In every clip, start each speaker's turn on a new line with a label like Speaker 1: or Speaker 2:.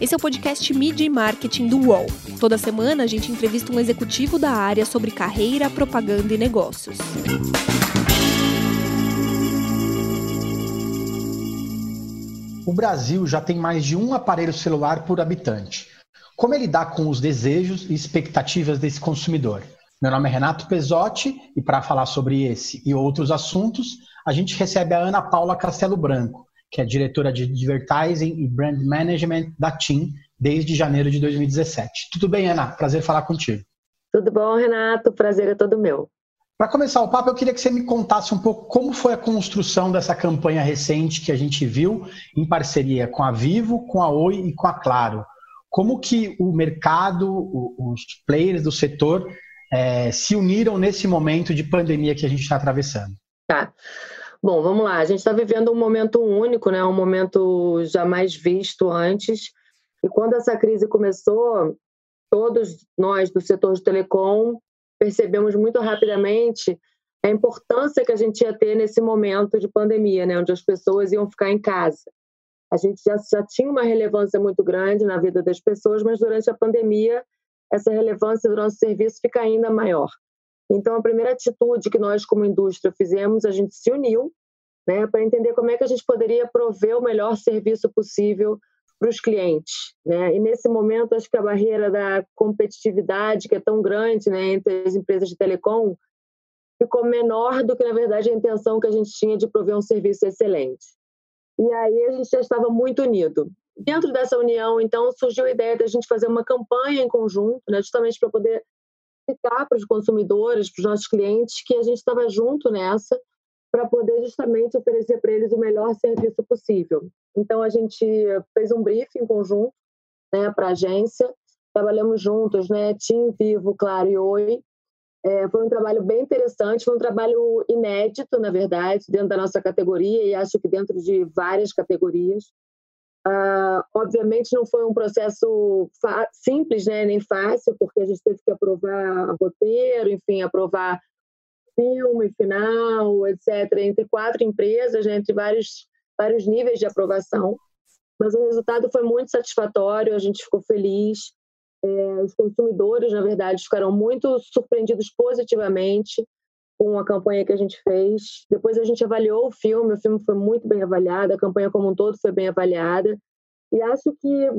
Speaker 1: Esse é o podcast Media e Marketing do UOL. Toda semana a gente entrevista um executivo da área sobre carreira, propaganda e negócios.
Speaker 2: O Brasil já tem mais de um aparelho celular por habitante. Como é lidar com os desejos e expectativas desse consumidor? Meu nome é Renato Pesotti e para falar sobre esse e outros assuntos, a gente recebe a Ana Paula Castelo Branco, que é diretora de Advertising e Brand Management da TIM desde janeiro de 2017. Tudo bem, Ana? Prazer falar contigo.
Speaker 3: Tudo bom, Renato? Prazer é todo meu.
Speaker 2: Para começar o papo, eu queria que você me contasse um pouco como foi a construção dessa campanha recente que a gente viu em parceria com a Vivo, com a Oi e com a Claro. Como que o mercado, os players do setor é, se uniram nesse momento de pandemia que a gente está atravessando?
Speaker 3: Tá. Bom, vamos lá. A gente está vivendo um momento único, né? um momento jamais visto antes. E quando essa crise começou, todos nós do setor de telecom percebemos muito rapidamente a importância que a gente ia ter nesse momento de pandemia, né? onde as pessoas iam ficar em casa. A gente já, já tinha uma relevância muito grande na vida das pessoas, mas durante a pandemia, essa relevância do nosso serviço fica ainda maior. Então, a primeira atitude que nós, como indústria, fizemos, a gente se uniu né, para entender como é que a gente poderia prover o melhor serviço possível para os clientes. Né? E nesse momento, acho que a barreira da competitividade, que é tão grande né, entre as empresas de telecom, ficou menor do que, na verdade, a intenção que a gente tinha de prover um serviço excelente. E aí a gente já estava muito unido. Dentro dessa união, então, surgiu a ideia da gente fazer uma campanha em conjunto, né, justamente para poder explicar para os consumidores, para os nossos clientes, que a gente estava junto nessa para poder justamente oferecer para eles o melhor serviço possível. Então a gente fez um briefing conjunto, né, para a agência, trabalhamos juntos, né, Tim Vivo, Claro e Oi. É, foi um trabalho bem interessante, foi um trabalho inédito, na verdade, dentro da nossa categoria e acho que dentro de várias categorias. Uh, obviamente não foi um processo simples, né, nem fácil, porque a gente teve que aprovar roteiro, enfim, aprovar filme, final, etc., entre quatro empresas, né, entre vários, vários níveis de aprovação. Mas o resultado foi muito satisfatório, a gente ficou feliz. É, os consumidores, na verdade, ficaram muito surpreendidos positivamente com a campanha que a gente fez. Depois a gente avaliou o filme, o filme foi muito bem avaliado, a campanha como um todo foi bem avaliada. E acho que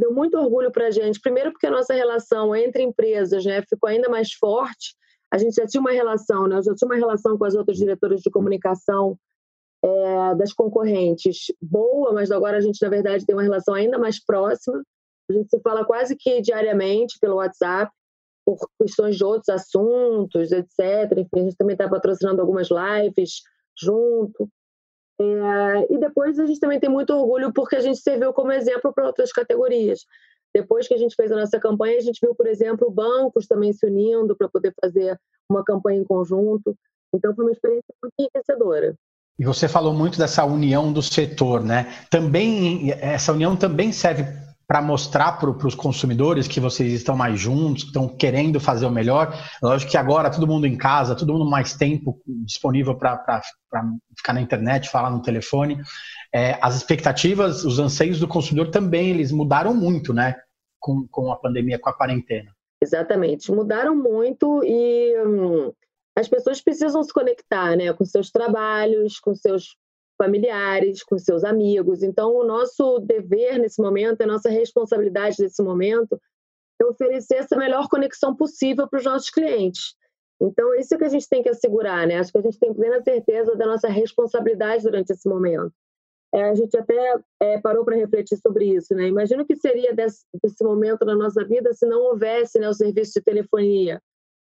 Speaker 3: deu muito orgulho para a gente. Primeiro, porque a nossa relação entre empresas né, ficou ainda mais forte. A gente já tinha uma relação, né, eu já tinha uma relação com as outras diretoras de comunicação é, das concorrentes boa, mas agora a gente, na verdade, tem uma relação ainda mais próxima. A gente se fala quase que diariamente pelo WhatsApp por questões de outros assuntos, etc. Enfim, a gente também está patrocinando algumas lives junto. É, e depois a gente também tem muito orgulho porque a gente serviu como exemplo para outras categorias. Depois que a gente fez a nossa campanha, a gente viu, por exemplo, bancos também se unindo para poder fazer uma campanha em conjunto. Então foi uma experiência muito enriquecedora.
Speaker 2: E você falou muito dessa união do setor, né? Também essa união também serve para mostrar para os consumidores que vocês estão mais juntos, que estão querendo fazer o melhor. Lógico que agora todo mundo em casa, todo mundo mais tempo disponível para ficar na internet, falar no telefone. É, as expectativas, os anseios do consumidor também eles mudaram muito, né? Com, com a pandemia, com a quarentena.
Speaker 3: Exatamente, mudaram muito e hum, as pessoas precisam se conectar, né? Com seus trabalhos, com seus familiares, com seus amigos. Então, o nosso dever nesse momento, a nossa responsabilidade nesse momento, é oferecer essa melhor conexão possível para os nossos clientes. Então, isso é que a gente tem que assegurar, né? Acho que a gente tem plena certeza da nossa responsabilidade durante esse momento. É, a gente até é, parou para refletir sobre isso, né? Imagina o que seria desse, desse, momento na nossa vida se não houvesse né, o serviço de telefonia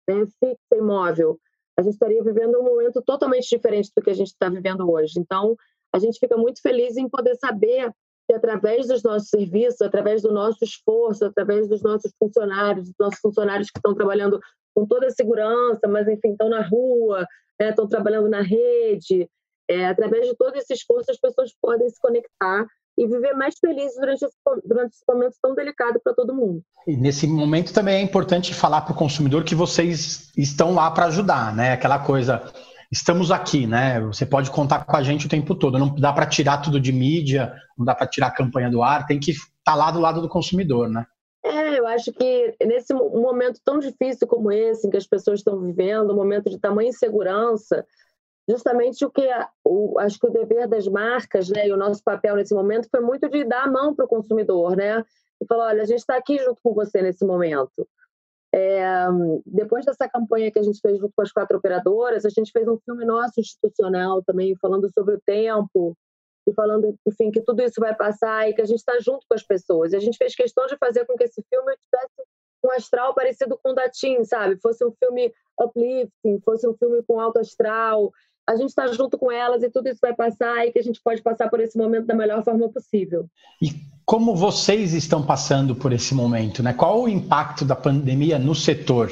Speaker 3: né, fixa e móvel a gente estaria vivendo um momento totalmente diferente do que a gente está vivendo hoje. Então, a gente fica muito feliz em poder saber que através dos nossos serviços, através do nosso esforço, através dos nossos funcionários, dos nossos funcionários que estão trabalhando com toda a segurança, mas enfim, estão na rua, né, estão trabalhando na rede, é, através de todo esse esforço as pessoas podem se conectar e viver mais felizes durante esse, durante esse momento tão delicado para todo mundo.
Speaker 2: E nesse momento também é importante falar para o consumidor que vocês estão lá para ajudar, né? Aquela coisa, estamos aqui, né? Você pode contar com a gente o tempo todo. Não dá para tirar tudo de mídia, não dá para tirar a campanha do ar, tem que estar tá lá do lado do consumidor, né?
Speaker 3: É, eu acho que nesse momento tão difícil como esse, em que as pessoas estão vivendo, um momento de tamanha insegurança, justamente o que o, acho que o dever das marcas, né, e o nosso papel nesse momento foi muito de dar a mão para o consumidor, né, e falar, olha, a gente está aqui junto com você nesse momento. É, depois dessa campanha que a gente fez junto com as quatro operadoras, a gente fez um filme nosso institucional também, falando sobre o tempo, e falando, enfim, que tudo isso vai passar e que a gente está junto com as pessoas. E a gente fez questão de fazer com que esse filme tivesse um astral parecido com o da Tim, sabe? Fosse um filme uplifting, fosse um filme com alto astral. A gente está junto com elas e tudo isso vai passar e que a gente pode passar por esse momento da melhor forma possível.
Speaker 2: E como vocês estão passando por esse momento, né? Qual o impacto da pandemia no setor?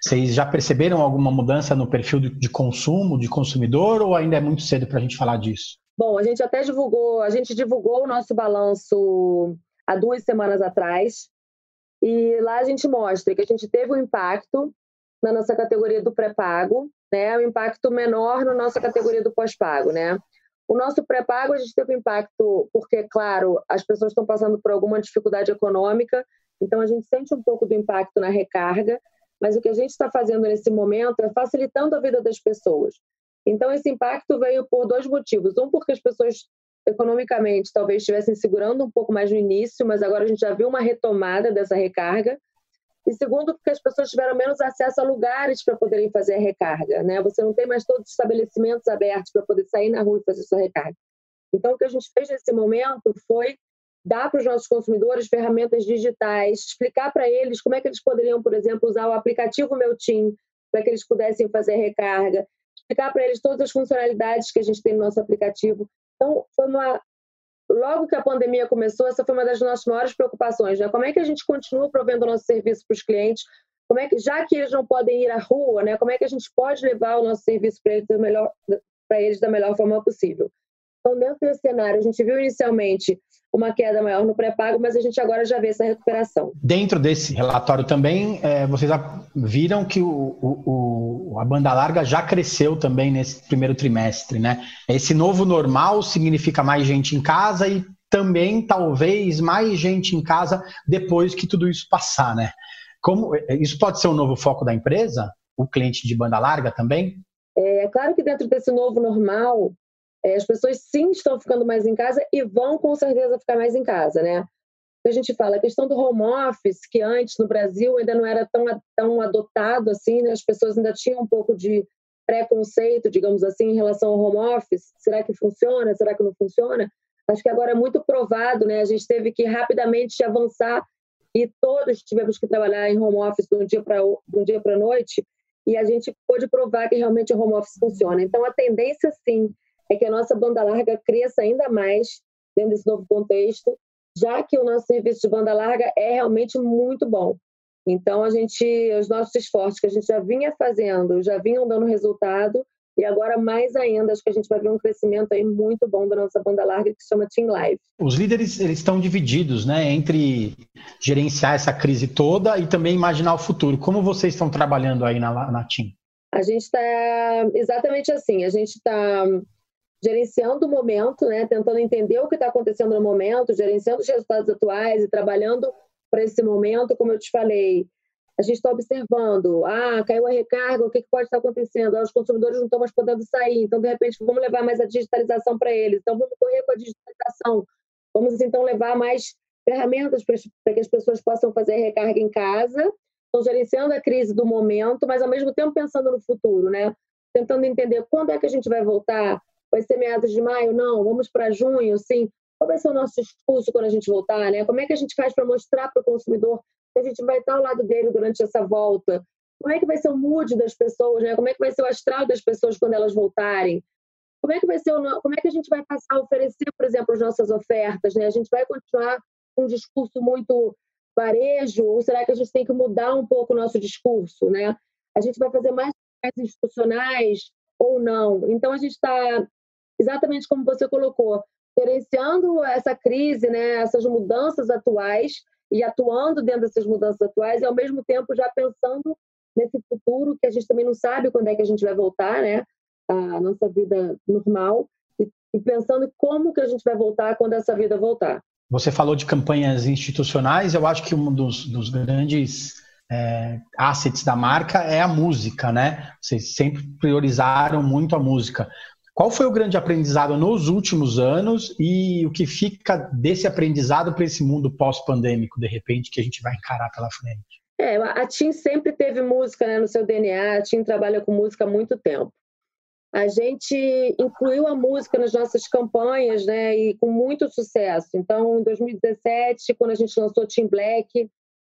Speaker 2: Vocês já perceberam alguma mudança no perfil de consumo, de consumidor, ou ainda é muito cedo para a gente falar disso?
Speaker 3: Bom, a gente até divulgou, a gente divulgou o nosso balanço há duas semanas atrás, e lá a gente mostra que a gente teve um impacto na nossa categoria do pré-pago, né? Um impacto menor na nossa categoria do pós-pago, né? O nosso pré-pago a gente teve um impacto porque, claro, as pessoas estão passando por alguma dificuldade econômica, então a gente sente um pouco do impacto na recarga, mas o que a gente está fazendo nesse momento é facilitando a vida das pessoas. Então, esse impacto veio por dois motivos. Um, porque as pessoas, economicamente, talvez estivessem segurando um pouco mais no início, mas agora a gente já viu uma retomada dessa recarga. E segundo, porque as pessoas tiveram menos acesso a lugares para poderem fazer a recarga. Né? Você não tem mais todos os estabelecimentos abertos para poder sair na rua e fazer sua recarga. Então, o que a gente fez nesse momento foi dar para os nossos consumidores ferramentas digitais, explicar para eles como é que eles poderiam, por exemplo, usar o aplicativo Meu Team para que eles pudessem fazer recarga, explicar para eles todas as funcionalidades que a gente tem no nosso aplicativo. Então, foi uma logo que a pandemia começou, essa foi uma das nossas maiores preocupações, né? Como é que a gente continua provendo o nosso serviço para os clientes? Como é que, já que eles não podem ir à rua, né? Como é que a gente pode levar o nosso serviço para eles, eles da melhor forma possível? Então, dentro desse cenário, a gente viu inicialmente uma queda maior no pré-pago, mas a gente agora já vê essa recuperação.
Speaker 2: Dentro desse relatório também, é, vocês viram que o, o, a banda larga já cresceu também nesse primeiro trimestre, né? Esse novo normal significa mais gente em casa e também talvez mais gente em casa depois que tudo isso passar, né? Como isso pode ser um novo foco da empresa? O cliente de banda larga também?
Speaker 3: É claro que dentro desse novo normal, é, as pessoas sim estão ficando mais em casa e vão com certeza ficar mais em casa, né? A gente fala a questão do home office, que antes no Brasil ainda não era tão, tão adotado assim, né? as pessoas ainda tinham um pouco de preconceito, digamos assim, em relação ao home office. Será que funciona? Será que não funciona? Acho que agora é muito provado, né? A gente teve que rapidamente avançar e todos tivemos que trabalhar em home office de um dia para um dia para noite e a gente pôde provar que realmente o home office funciona. Então a tendência sim é que a nossa banda larga cresça ainda mais dentro desse novo contexto, já que o nosso serviço de banda larga é realmente muito bom. Então, a gente, os nossos esforços que a gente já vinha fazendo, já vinham dando resultado, e agora mais ainda, acho que a gente vai ver um crescimento aí muito bom da nossa banda larga que se chama Team Live.
Speaker 2: Os líderes eles estão divididos, né, entre gerenciar essa crise toda e também imaginar o futuro. Como vocês estão trabalhando aí na, na Team?
Speaker 3: A gente está exatamente assim. A gente está gerenciando o momento, né, tentando entender o que está acontecendo no momento, gerenciando os resultados atuais e trabalhando para esse momento, como eu te falei. A gente está observando, ah, caiu a recarga, o que, que pode estar acontecendo? Ah, os consumidores não estão mais podendo sair, então, de repente, vamos levar mais a digitalização para eles. Então, vamos correr com a digitalização. Vamos, então, levar mais ferramentas para que as pessoas possam fazer recarga em casa. Estão gerenciando a crise do momento, mas, ao mesmo tempo, pensando no futuro, né? Tentando entender quando é que a gente vai voltar Vai ser meados de maio? Não. Vamos para junho? Sim. Qual vai ser o nosso discurso quando a gente voltar? Né? Como é que a gente faz para mostrar para o consumidor que a gente vai estar ao lado dele durante essa volta? Como é que vai ser o mood das pessoas? Né? Como é que vai ser o astral das pessoas quando elas voltarem? Como é que vai ser o, como é que a gente vai passar a oferecer, por exemplo, as nossas ofertas? Né? A gente vai continuar um discurso muito varejo ou será que a gente tem que mudar um pouco o nosso discurso, né? A gente vai fazer mais institucionais ou não? Então a gente está exatamente como você colocou, gerenciando essa crise, né, essas mudanças atuais e atuando dentro dessas mudanças atuais e ao mesmo tempo já pensando nesse futuro que a gente também não sabe quando é que a gente vai voltar, né? a nossa vida normal e, e pensando como que a gente vai voltar quando essa vida voltar.
Speaker 2: Você falou de campanhas institucionais, eu acho que um dos, dos grandes é, assets da marca é a música, né? Vocês sempre priorizaram muito a música. Qual foi o grande aprendizado nos últimos anos e o que fica desse aprendizado para esse mundo pós-pandêmico, de repente, que a gente vai encarar pela frente?
Speaker 3: É, a TIM sempre teve música né, no seu DNA, a TIM trabalha com música há muito tempo. A gente incluiu a música nas nossas campanhas, né, e com muito sucesso. Então, em 2017, quando a gente lançou Team Black,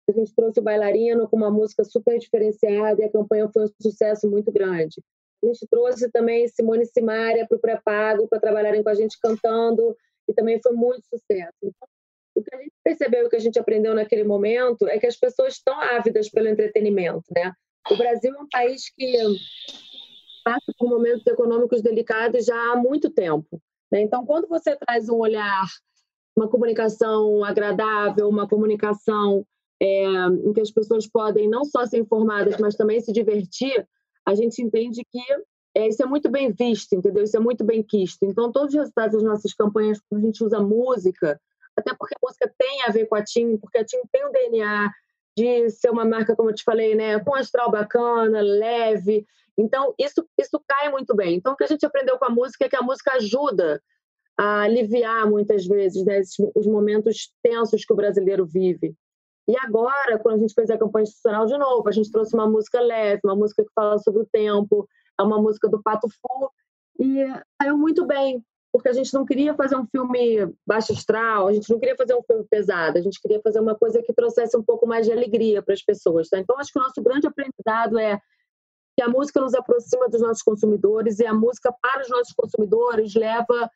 Speaker 3: a gente trouxe o bailarino com uma música super diferenciada e a campanha foi um sucesso muito grande. A gente trouxe também Simone Simaria para o pré-pago, para trabalharem com a gente cantando, e também foi muito sucesso. Então, o que a gente percebeu e que a gente aprendeu naquele momento é que as pessoas estão ávidas pelo entretenimento, né? O Brasil é um país que passa por momentos econômicos delicados já há muito tempo. Né? Então, quando você traz um olhar, uma comunicação agradável, uma comunicação é, em que as pessoas podem não só ser informadas, mas também se divertir, a gente entende que é, isso é muito bem visto, entendeu? Isso é muito bem quisto. Então, todos os resultados das nossas campanhas, quando a gente usa música, até porque a música tem a ver com a TIM, porque a TIM tem o DNA de ser uma marca, como eu te falei, né, com astral bacana, leve. Então, isso, isso cai muito bem. Então, o que a gente aprendeu com a música é que a música ajuda a aliviar, muitas vezes, né, os momentos tensos que o brasileiro vive. E agora, quando a gente fez a campanha institucional de novo, a gente trouxe uma música leve, uma música que fala sobre o tempo, é uma música do Pato Fu, e saiu muito bem, porque a gente não queria fazer um filme baixo astral, a gente não queria fazer um filme pesado, a gente queria fazer uma coisa que trouxesse um pouco mais de alegria para as pessoas. Tá? Então, acho que o nosso grande aprendizado é que a música nos aproxima dos nossos consumidores e a música para os nossos consumidores leva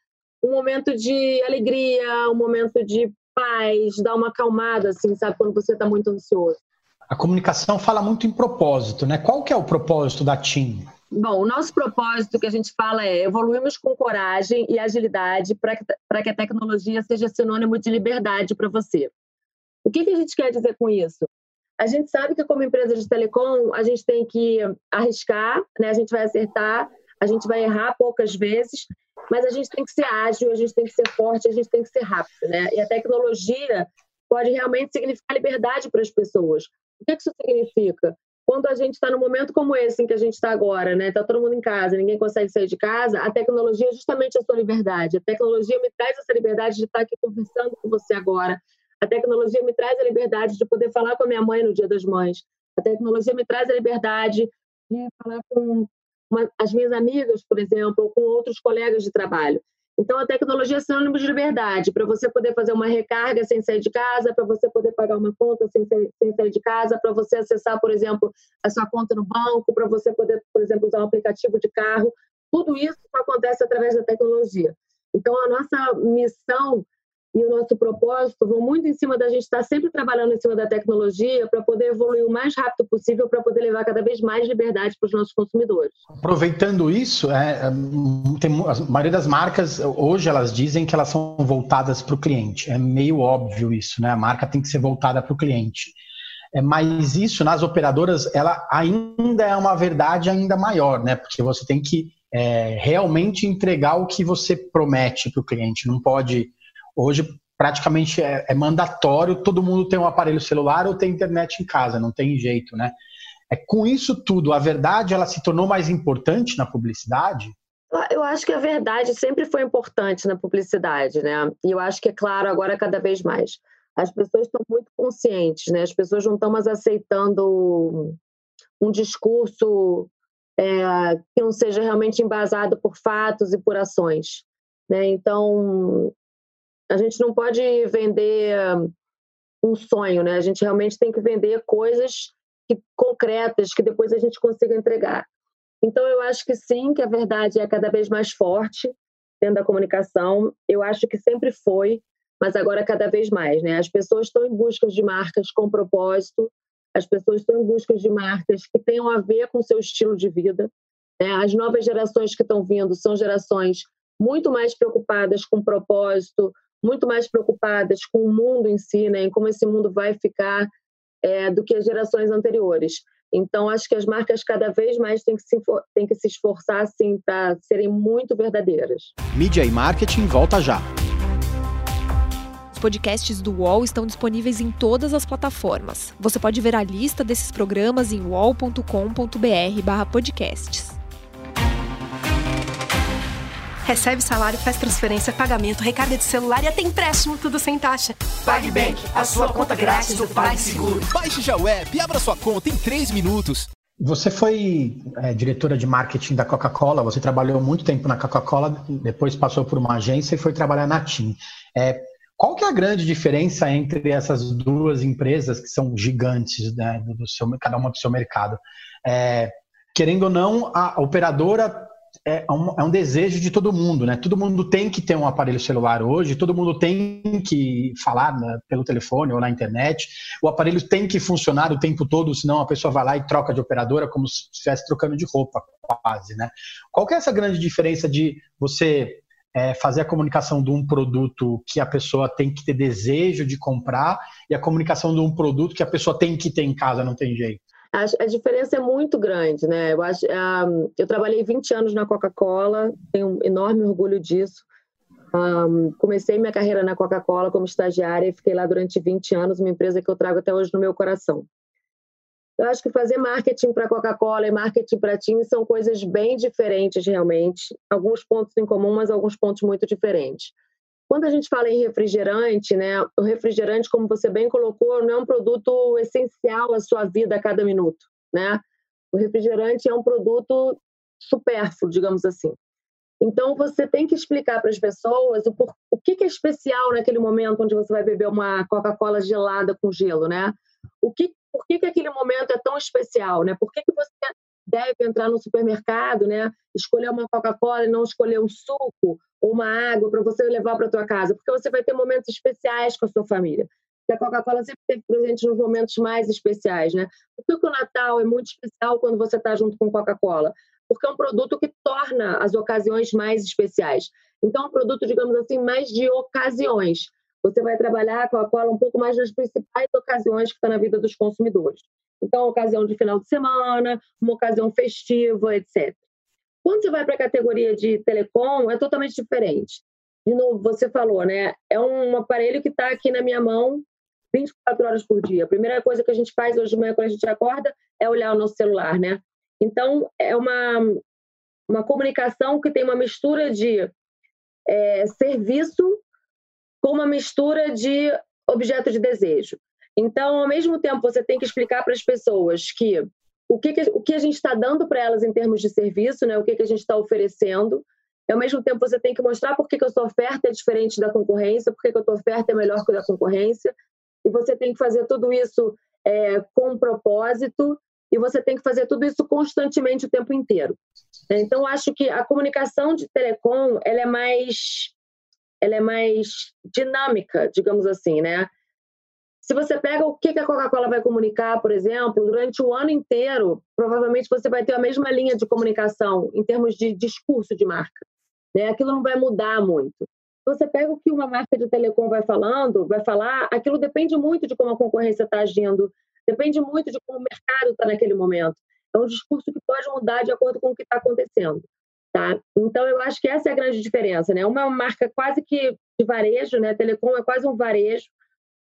Speaker 3: um momento de alegria, um momento de paz, dá uma acalmada, assim, sabe, quando você está muito ansioso.
Speaker 2: A comunicação fala muito em propósito, né? Qual que é o propósito da TIM?
Speaker 3: Bom, o nosso propósito que a gente fala é evoluirmos com coragem e agilidade para que, que a tecnologia seja sinônimo de liberdade para você. O que, que a gente quer dizer com isso? A gente sabe que como empresa de telecom, a gente tem que arriscar, né? a gente vai acertar, a gente vai errar poucas vezes, mas a gente tem que ser ágil, a gente tem que ser forte, a gente tem que ser rápido. Né? E a tecnologia pode realmente significar liberdade para as pessoas. O que isso significa? Quando a gente está num momento como esse em que a gente está agora, né? Está todo mundo em casa, ninguém consegue sair de casa, a tecnologia é justamente a sua liberdade. A tecnologia me traz essa liberdade de estar aqui conversando com você agora, a tecnologia me traz a liberdade de poder falar com a minha mãe no Dia das Mães. A tecnologia me traz a liberdade de falar com uma, as minhas amigas, por exemplo, ou com outros colegas de trabalho. Então, a tecnologia é sinônimo de liberdade, para você poder fazer uma recarga sem sair de casa, para você poder pagar uma conta sem, sem sair de casa, para você acessar, por exemplo, a sua conta no banco, para você poder, por exemplo, usar um aplicativo de carro. Tudo isso acontece através da tecnologia. Então, a nossa missão e o nosso propósito vão muito em cima da gente estar sempre trabalhando em cima da tecnologia para poder evoluir o mais rápido possível para poder levar cada vez mais liberdade para os nossos consumidores.
Speaker 2: Aproveitando isso, é, é tem, a maioria das marcas hoje elas dizem que elas são voltadas para o cliente. É meio óbvio isso, né? A marca tem que ser voltada para o cliente. É, mas isso nas operadoras ela ainda é uma verdade ainda maior, né? Porque você tem que é, realmente entregar o que você promete para o cliente. Não pode Hoje, praticamente é, é, mandatório todo mundo ter um aparelho celular ou ter internet em casa, não tem jeito, né? É, com isso tudo, a verdade ela se tornou mais importante na publicidade?
Speaker 3: Eu acho que a verdade sempre foi importante na publicidade, né? E eu acho que é claro agora cada vez mais. As pessoas estão muito conscientes, né? As pessoas não estão mais aceitando um discurso é, que não seja realmente embasado por fatos e por ações. Né? Então, a gente não pode vender um sonho, né? A gente realmente tem que vender coisas que, concretas que depois a gente consiga entregar. Então, eu acho que sim, que a verdade é cada vez mais forte dentro da comunicação. Eu acho que sempre foi, mas agora cada vez mais, né? As pessoas estão em busca de marcas com propósito, as pessoas estão em busca de marcas que tenham a ver com seu estilo de vida. Né? As novas gerações que estão vindo são gerações muito mais preocupadas com propósito, muito mais preocupadas com o mundo em si, né, em como esse mundo vai ficar, é, do que as gerações anteriores. Então, acho que as marcas cada vez mais têm que se, têm que se esforçar assim, para serem muito verdadeiras.
Speaker 4: Mídia e marketing volta já.
Speaker 1: Os podcasts do UOL estão disponíveis em todas as plataformas. Você pode ver a lista desses programas em uol.com.br/podcasts.
Speaker 5: Recebe salário, faz transferência, pagamento, recarga de celular e até empréstimo, tudo sem taxa.
Speaker 6: PagBank, a sua conta grátis do PagSeguro.
Speaker 4: Baixe já o app e abra sua conta em 3 minutos.
Speaker 2: Você foi é, diretora de marketing da Coca-Cola, você trabalhou muito tempo na Coca-Cola, depois passou por uma agência e foi trabalhar na TIM. É, qual que é a grande diferença entre essas duas empresas que são gigantes, né, do seu, cada uma do seu mercado? É, querendo ou não, a operadora é um, é um, desejo de todo mundo, né? Todo mundo tem que ter um aparelho celular hoje, todo mundo tem que falar pelo telefone ou na internet. O aparelho tem que funcionar o tempo todo, senão a pessoa vai lá e troca de operadora como se estivesse trocando de roupa, quase, né? Qual que é essa grande diferença de você é, fazer a comunicação de um produto que a pessoa tem que ter desejo de comprar e a comunicação de um produto que a pessoa tem que ter em casa, não tem jeito?
Speaker 3: A, a diferença é muito grande, né? Eu, acho, um, ah, eu trabalhei 20 anos na Coca-Cola, tenho um enorme orgulho disso. Um, comecei minha carreira na Coca-Cola como estagiária e fiquei lá durante 20 anos, uma empresa que eu trago até hoje no meu coração. Eu acho que fazer marketing para Coca-Cola e marketing para TIM são coisas bem diferentes, realmente. Alguns pontos em comum, mas alguns pontos muito diferentes. Quando a gente fala em refrigerante, né, o refrigerante, como você bem colocou, não é um produto essencial à sua vida a cada minuto. Né? O refrigerante é um produto supérfluo, digamos assim. Então, você tem que explicar para as pessoas o, por, o que, que é especial naquele momento onde você vai beber uma Coca-Cola gelada com gelo, né? O que por que, que aquele momento é tão especial, né? Por que, que você deve entrar no supermercado, né? Escolher uma Coca-Cola e não escolher um suco ou uma água para você levar para tua casa, porque você vai ter momentos especiais com a sua família. a Coca-Cola sempre esteve presente nos momentos mais especiais, né? Por que o Natal é muito especial quando você está junto com Coca-Cola? Porque é um produto que torna as ocasiões mais especiais. Então, é um produto, digamos assim, mais de ocasiões você vai trabalhar com a cola um pouco mais nas principais ocasiões que está na vida dos consumidores. Então, ocasião de final de semana, uma ocasião festiva, etc. Quando você vai para a categoria de telecom, é totalmente diferente. De novo, você falou, né? É um aparelho que está aqui na minha mão 24 horas por dia. A primeira coisa que a gente faz hoje de manhã quando a gente acorda é olhar o nosso celular, né? Então, é uma, uma comunicação que tem uma mistura de é, serviço com uma mistura de objeto de desejo. Então, ao mesmo tempo, você tem que explicar para as pessoas que o que, que o que a gente está dando para elas em termos de serviço, né? o que, que a gente está oferecendo. E, ao mesmo tempo, você tem que mostrar por que, que a sua oferta é diferente da concorrência, por que, que a sua oferta é melhor que a da concorrência. E você tem que fazer tudo isso é, com propósito e você tem que fazer tudo isso constantemente o tempo inteiro. Então, acho que a comunicação de telecom ela é mais ela é mais dinâmica, digamos assim, né? Se você pega o que a Coca-Cola vai comunicar, por exemplo, durante o ano inteiro, provavelmente você vai ter a mesma linha de comunicação em termos de discurso de marca. Né? Aquilo não vai mudar muito. Você pega o que uma marca de telecom vai falando, vai falar, aquilo depende muito de como a concorrência está agindo, depende muito de como o mercado está naquele momento. É um discurso que pode mudar de acordo com o que está acontecendo. Tá? Então, eu acho que essa é a grande diferença. Né? Uma marca quase que de varejo, né? Telecom é quase um varejo.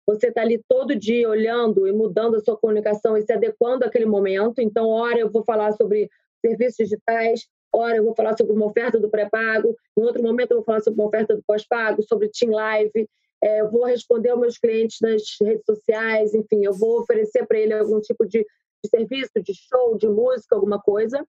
Speaker 3: Você está ali todo dia olhando e mudando a sua comunicação e se adequando àquele momento. Então, hora eu vou falar sobre serviços digitais, hora eu vou falar sobre uma oferta do pré-pago, em outro momento eu vou falar sobre uma oferta do pós-pago, sobre Team Live. É, eu vou responder aos meus clientes nas redes sociais, enfim, eu vou oferecer para ele algum tipo de, de serviço, de show, de música, alguma coisa.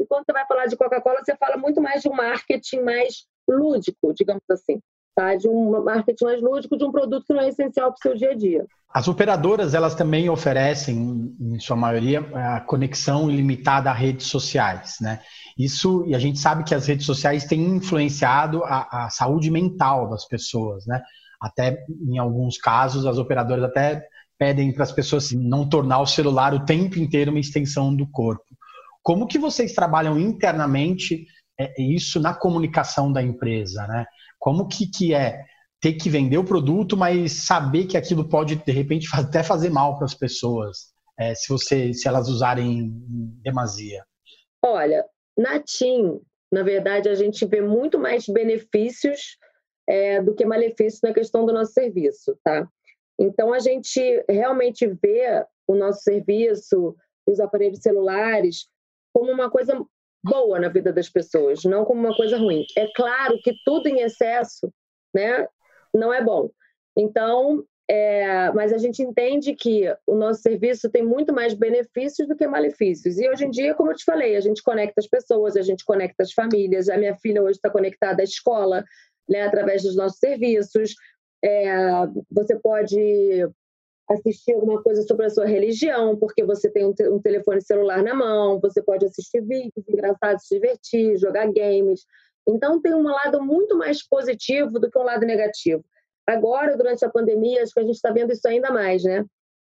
Speaker 3: E quando você vai falar de Coca-Cola, você fala muito mais de um marketing mais lúdico, digamos assim. Tá? De um marketing mais lúdico de um produto que não é essencial para o seu dia a dia.
Speaker 2: As operadoras, elas também oferecem, em sua maioria, a conexão ilimitada a redes sociais, né? Isso, e a gente sabe que as redes sociais têm influenciado a, a saúde mental das pessoas, né? Até, em alguns casos, as operadoras até pedem para as pessoas não tornar o celular o tempo inteiro uma extensão do corpo. Como que vocês trabalham internamente é, isso na comunicação da empresa, né? Como que, que é ter que vender o produto, mas saber que aquilo pode, de repente, até fazer mal para as pessoas? é, se você se elas usarem demasia?
Speaker 3: Olha, na TIM, na verdade, a gente vê muito mais benefícios é, do que malefícios na questão do nosso serviço, tá? Então, a gente realmente vê o nosso serviço, os aparelhos celulares, como uma coisa boa na vida das pessoas, não como uma coisa ruim. É claro que tudo em excesso né, não é bom. Então, é, mas a gente entende que o nosso serviço tem muito mais benefícios do que malefícios. E hoje em dia, como eu te falei, a gente conecta as pessoas, a gente conecta as famílias. A minha filha hoje está conectada à escola, né, através dos nossos serviços. É, você pode assistir alguma coisa sobre a sua religião, porque você tem um, te um, telefone celular na mão, você pode assistir vídeos engraçados, se divertir, jogar games. Então, tem um lado muito mais positivo do que um lado negativo. Agora, durante a pandemia, acho que a gente está vendo isso ainda mais, né?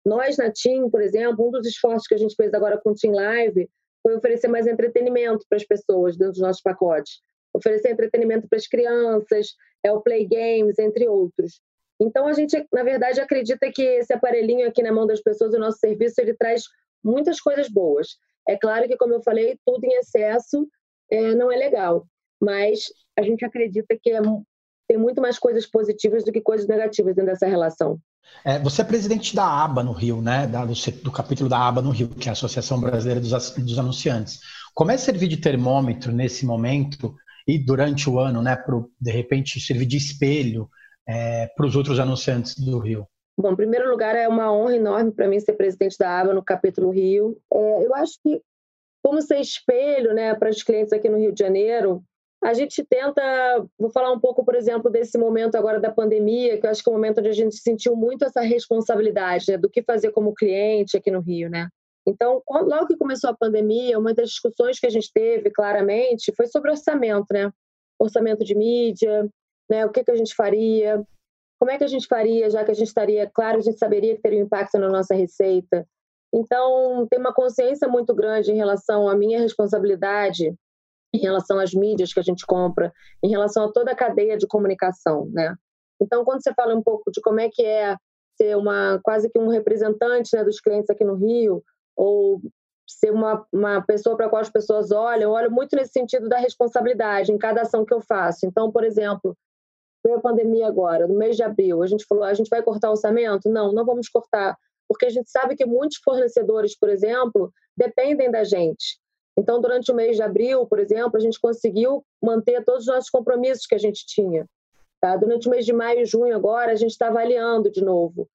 Speaker 3: Nós, na TIM, por exemplo, um dos esforços que a gente fez agora com o TIM Live foi oferecer mais entretenimento para as pessoas dentro dos nossos pacotes. Oferecer entretenimento para as crianças, é o Play Games, entre outros. Então, a gente, na verdade, acredita que esse aparelhinho aqui na mão das pessoas, o nosso serviço, ele traz muitas coisas boas. É claro que, como eu falei, tudo em excesso é, não é legal, mas a gente acredita que é tem muito mais coisas positivas do que coisas negativas dentro dessa relação.
Speaker 2: É, você é presidente da ABA no Rio, né? Da, do, do, capítulo da ABA no Rio, que é a Associação Brasileira dos, dos Anunciantes. Como é servir de termômetro nesse momento e durante o ano, né? De repente, servir de espelho é, para os outros anunciantes do Rio?
Speaker 3: Bom, em primeiro lugar, é uma honra enorme para mim ser presidente da ABA no capítulo Rio. É, eu acho que, como ser espelho né, para os clientes aqui no Rio de Janeiro, a gente tenta, vou falar um pouco, por exemplo, desse momento agora da pandemia, que eu acho que é um momento onde a gente sentiu muito essa responsabilidade né, do que fazer como cliente aqui no Rio, né? Então, logo que começou a pandemia, uma das discussões que a gente teve, claramente, foi sobre orçamento, né? Orçamento de mídia, né? O que, que a gente faria, como é que a gente faria, já que a gente estaria, claro, a gente saberia que teria um impacto na nossa receita. Então, tem uma consciência muito grande em relação à minha responsabilidade em relação às mídias que a gente compra, em relação a toda a cadeia de comunicação, né? Então, quando você fala um pouco de como é que é ser uma quase que um representante né, dos clientes aqui no Rio, ou ser uma, uma pessoa para a qual as pessoas olham, eu olho muito nesse sentido da responsabilidade em cada ação que eu faço. Então, por exemplo, veio a pandemia agora, no mês de abril, a gente falou, a gente vai cortar o orçamento? Não, não vamos cortar, porque a gente sabe que muitos fornecedores, por exemplo, dependem da gente. Então, durante o mês de abril, por exemplo, a gente conseguiu manter todos os nossos compromissos que a gente tinha. Tá? Durante o mês de maio e junho, agora, a gente está avaliando de novo.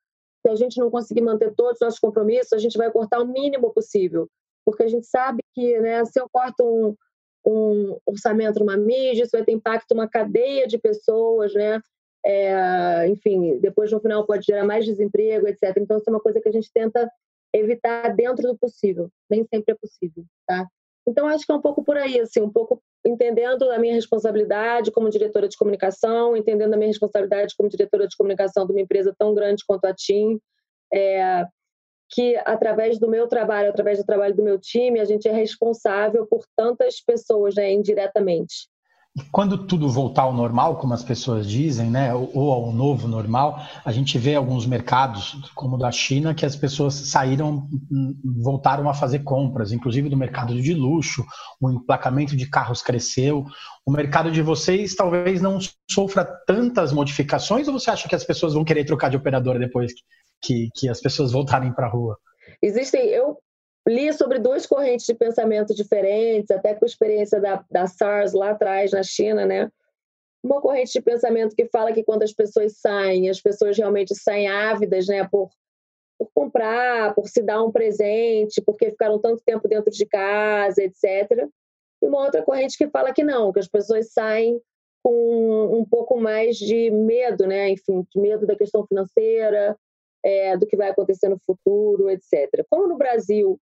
Speaker 3: Se a gente não conseguir manter todos os nossos compromissos, a gente vai cortar o mínimo possível. Porque a gente sabe que né, se eu corto um, um orçamento numa mídia, isso vai ter impacto numa cadeia de pessoas, né? É, enfim, depois no final pode gerar mais desemprego, etc. Então, isso é uma coisa que a gente tenta evitar dentro do possível. Nem sempre é possível, tá? Então, acho que é um pouco por aí, assim, um pouco entendendo a minha responsabilidade como diretora de comunicação, entendendo a minha responsabilidade como diretora de comunicação de uma empresa tão grande quanto a TIM, é, que através do meu trabalho, através do trabalho do meu time, a gente é responsável por tantas pessoas, né, indiretamente.
Speaker 2: Quando tudo voltar ao normal, como as pessoas dizem, né, ou ao novo normal, a gente vê alguns mercados, como o da China, que as pessoas saíram, voltaram a fazer compras, inclusive do mercado de luxo, o emplacamento de carros cresceu. O mercado de vocês talvez não sofra tantas modificações, ou você acha que as pessoas vão querer trocar de operadora depois que, que as pessoas voltarem para a rua?
Speaker 3: Existem, eu li sobre duas correntes de pensamento diferentes, até com a experiência da, da SARS lá atrás na China, né? Uma corrente de pensamento que fala que quando as pessoas saem, as pessoas realmente saem ávidas, né, por, por comprar, por se dar um presente, porque ficaram tanto tempo dentro de casa, etc. E uma outra corrente que fala que não, que as pessoas saem com um pouco mais de medo, né, enfim, de medo da questão financeira, é, do que vai acontecer no futuro, etc. Como no Brasil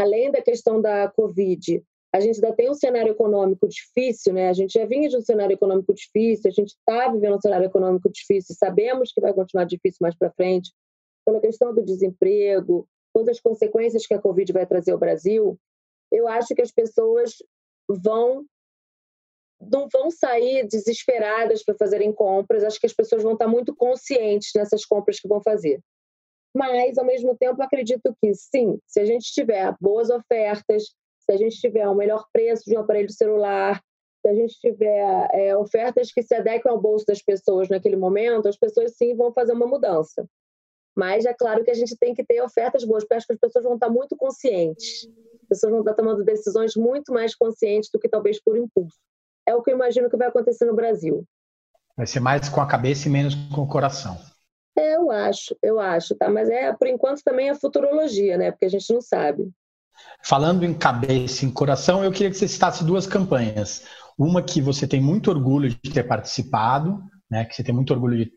Speaker 3: além da questão da Covid, a gente ainda tem um cenário econômico difícil, né? A gente já vinha de um cenário econômico difícil, a gente está vivendo um cenário econômico difícil, sabemos que vai continuar difícil mais para frente, pela questão do desemprego, todas as consequências que a Covid vai trazer ao Brasil, eu acho que as pessoas vão não vão sair desesperadas para fazerem compras, acho que as pessoas vão estar muito conscientes nessas compras que vão fazer. Mas, ao mesmo tempo, acredito que sim, se a gente tiver boas ofertas, se a gente tiver o melhor preço de um aparelho celular, se a gente tiver é, ofertas que se adequam ao bolso das pessoas naquele momento, as pessoas sim vão fazer uma mudança. Mas é claro que a gente tem que ter ofertas boas, porque acho que as pessoas vão estar muito conscientes. As pessoas vão estar tomando decisões muito mais conscientes do que talvez por impulso. É o que eu imagino que vai acontecer no Brasil.
Speaker 2: Vai ser mais com a cabeça e menos com o coração.
Speaker 3: É, eu acho, eu acho, tá? Mas é, por enquanto, também é futurologia, né? Porque a gente não sabe.
Speaker 2: Falando em cabeça em coração, eu queria que você citasse duas campanhas. Uma que você tem muito orgulho de ter participado, né? Que você tem muito orgulho de,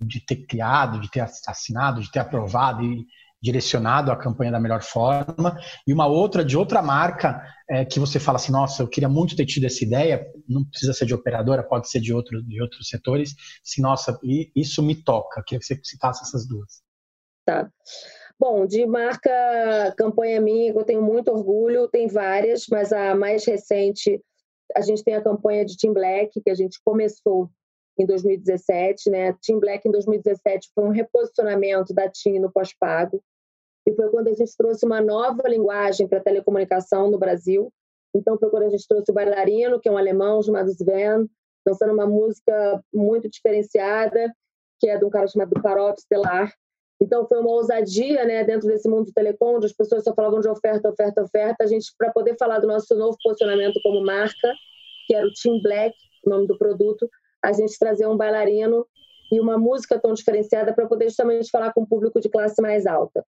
Speaker 2: de ter criado, de ter assinado, de ter aprovado e direcionado a campanha da melhor forma, e uma outra de outra marca é, que você fala assim, nossa, eu queria muito ter tido essa ideia, não precisa ser de operadora, pode ser de, outro, de outros setores, se nossa, isso me toca, queria que você citasse essas duas.
Speaker 3: Tá. Bom, de marca campanha minha, eu tenho muito orgulho, tem várias, mas a mais recente, a gente tem a campanha de Team Black, que a gente começou em 2017, né? Team Black em 2017 foi um reposicionamento da TIM no pós-pago e foi quando a gente trouxe uma nova linguagem para telecomunicação no Brasil. Então, foi quando a gente trouxe o bailarino, que é um alemão chamado Sven, dançando uma música muito diferenciada, que é de um cara chamado Parop Stellar. Então, foi uma ousadia né, dentro desse mundo do telecom, onde as pessoas só falavam de oferta, oferta, oferta. A gente, para poder falar do nosso novo posicionamento como marca, que era o Team Black, o nome do produto, a gente trazer um bailarino e uma música tão diferenciada para poder justamente falar com o público de classe mais alta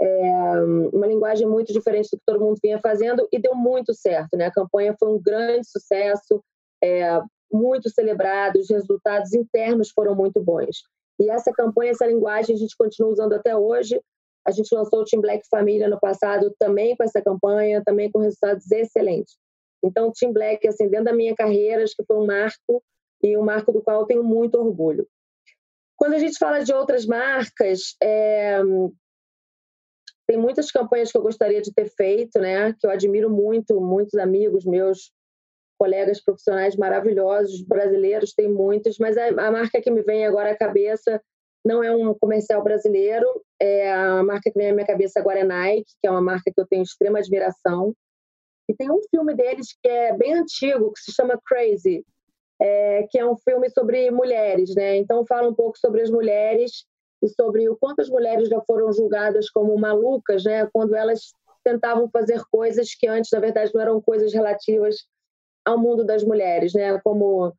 Speaker 3: é, uma linguagem muito diferente do que todo mundo vinha fazendo e deu muito certo. Né? A campanha foi um grande sucesso, é, muito celebrado, os resultados internos foram muito bons. E essa campanha, essa linguagem, a gente continua usando até hoje. A gente lançou o Team Black Família no passado também com essa campanha, também com resultados excelentes. Então, o Team Black, assim, dentro da minha carreira, acho que foi um marco e um marco do qual eu tenho muito orgulho. Quando a gente fala de outras marcas, é, tem muitas campanhas que eu gostaria de ter feito, né? Que eu admiro muito, muitos amigos meus, colegas profissionais maravilhosos, brasileiros, tem muitos, mas a, a marca que me vem agora à cabeça não é um comercial brasileiro, é a marca que vem à minha cabeça agora é Nike, que é uma marca que eu tenho extrema admiração. E tem um filme deles que é bem antigo, que se chama Crazy, é, que é um filme sobre mulheres, né? Então fala um pouco sobre as mulheres e sobre o quanto as mulheres já foram julgadas como malucas, né, quando elas tentavam fazer coisas que antes, na verdade, não eram coisas relativas ao mundo das mulheres, né, como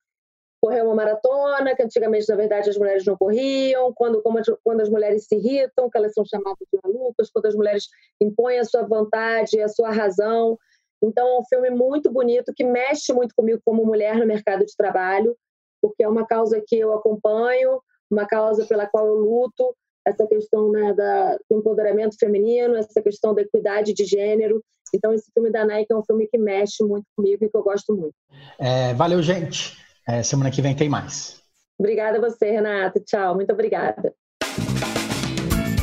Speaker 3: correr uma maratona, que antigamente, na verdade, as mulheres não corriam, quando, quando as mulheres se irritam, que elas são chamadas de malucas, quando as mulheres impõem a sua vontade, a sua razão. Então, é um filme muito bonito, que mexe muito comigo como mulher no mercado de trabalho, porque é uma causa que eu acompanho, uma causa pela qual eu luto, essa questão né, da, do empoderamento feminino, essa questão da equidade de gênero. Então, esse filme da Nike é um filme que mexe muito comigo e que eu gosto muito.
Speaker 2: É, valeu, gente. É, semana que vem tem mais.
Speaker 3: Obrigada a você, Renata. Tchau. Muito obrigada.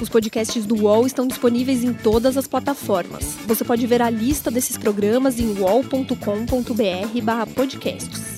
Speaker 1: Os podcasts do UOL estão disponíveis em todas as plataformas. Você pode ver a lista desses programas em wall.com.br/podcasts.